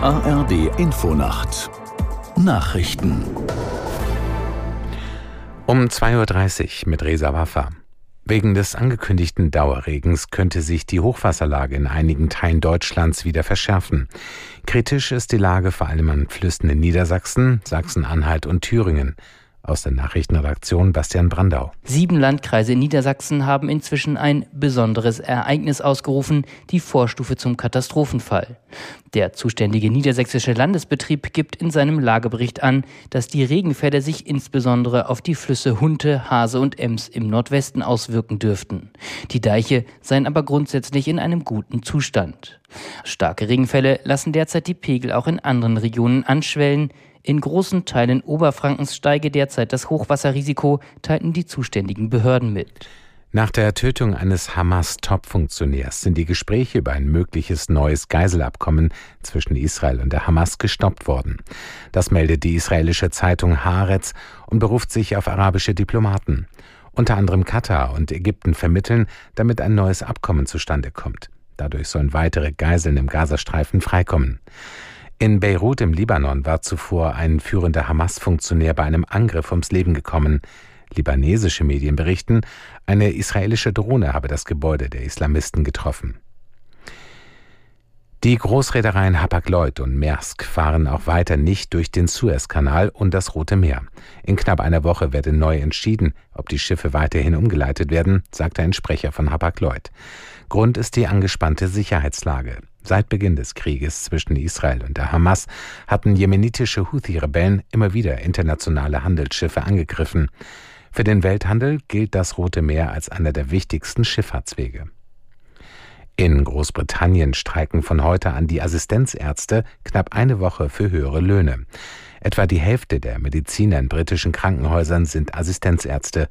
ARD Infonacht Nachrichten um 2.30 Uhr mit Resa Waffa. Wegen des angekündigten Dauerregens könnte sich die Hochwasserlage in einigen Teilen Deutschlands wieder verschärfen. Kritisch ist die Lage vor allem an Flüssen in Niedersachsen, Sachsen-Anhalt und Thüringen. Aus der Nachrichtenredaktion Bastian Brandau. Sieben Landkreise in Niedersachsen haben inzwischen ein besonderes Ereignis ausgerufen, die Vorstufe zum Katastrophenfall. Der zuständige niedersächsische Landesbetrieb gibt in seinem Lagebericht an, dass die Regenfälle sich insbesondere auf die Flüsse Hunte, Hase und Ems im Nordwesten auswirken dürften. Die Deiche seien aber grundsätzlich in einem guten Zustand. Starke Regenfälle lassen derzeit die Pegel auch in anderen Regionen anschwellen. In großen Teilen Oberfrankens steige derzeit das Hochwasserrisiko, teilten die zuständigen Behörden mit. Nach der Tötung eines Hamas-Top-Funktionärs sind die Gespräche über ein mögliches neues Geiselabkommen zwischen Israel und der Hamas gestoppt worden. Das meldet die israelische Zeitung Haaretz und beruft sich auf arabische Diplomaten. Unter anderem Katar und Ägypten vermitteln, damit ein neues Abkommen zustande kommt. Dadurch sollen weitere Geiseln im Gazastreifen freikommen. In Beirut im Libanon war zuvor ein führender Hamas-Funktionär bei einem Angriff ums Leben gekommen. Libanesische Medien berichten, eine israelische Drohne habe das Gebäude der Islamisten getroffen. Die Großreedereien Hapag-Lloyd und Maersk fahren auch weiter nicht durch den Suezkanal und das Rote Meer. In knapp einer Woche werde neu entschieden, ob die Schiffe weiterhin umgeleitet werden, sagte ein Sprecher von Hapag-Lloyd. Grund ist die angespannte Sicherheitslage. Seit Beginn des Krieges zwischen Israel und der Hamas hatten jemenitische Houthi-Rebellen immer wieder internationale Handelsschiffe angegriffen. Für den Welthandel gilt das Rote Meer als einer der wichtigsten Schifffahrtswege. In Großbritannien streiken von heute an die Assistenzärzte knapp eine Woche für höhere Löhne. Etwa die Hälfte der Mediziner in britischen Krankenhäusern sind Assistenzärzte.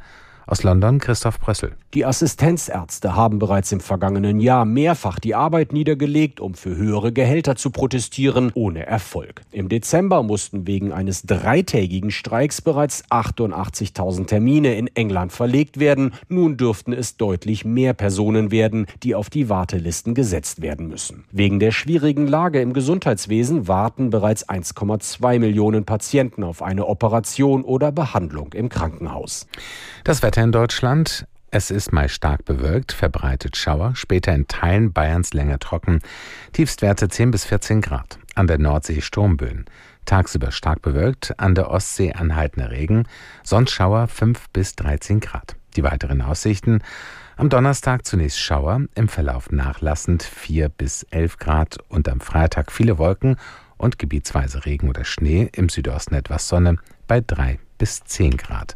Aus London Christoph Brössel. Die Assistenzärzte haben bereits im vergangenen Jahr mehrfach die Arbeit niedergelegt, um für höhere Gehälter zu protestieren, ohne Erfolg. Im Dezember mussten wegen eines dreitägigen Streiks bereits 88.000 Termine in England verlegt werden. Nun dürften es deutlich mehr Personen werden, die auf die Wartelisten gesetzt werden müssen. Wegen der schwierigen Lage im Gesundheitswesen warten bereits 1,2 Millionen Patienten auf eine Operation oder Behandlung im Krankenhaus. Das Wetter in Deutschland. Es ist meist stark bewölkt, verbreitet Schauer, später in Teilen Bayerns länger trocken. Tiefstwerte 10 bis 14 Grad. An der Nordsee Sturmböen. Tagsüber stark bewölkt, an der Ostsee anhaltender Regen, sonst Schauer 5 bis 13 Grad. Die weiteren Aussichten. Am Donnerstag zunächst Schauer, im Verlauf nachlassend 4 bis 11 Grad und am Freitag viele Wolken und gebietsweise Regen oder Schnee, im Südosten etwas Sonne bei 3 bis 10 Grad.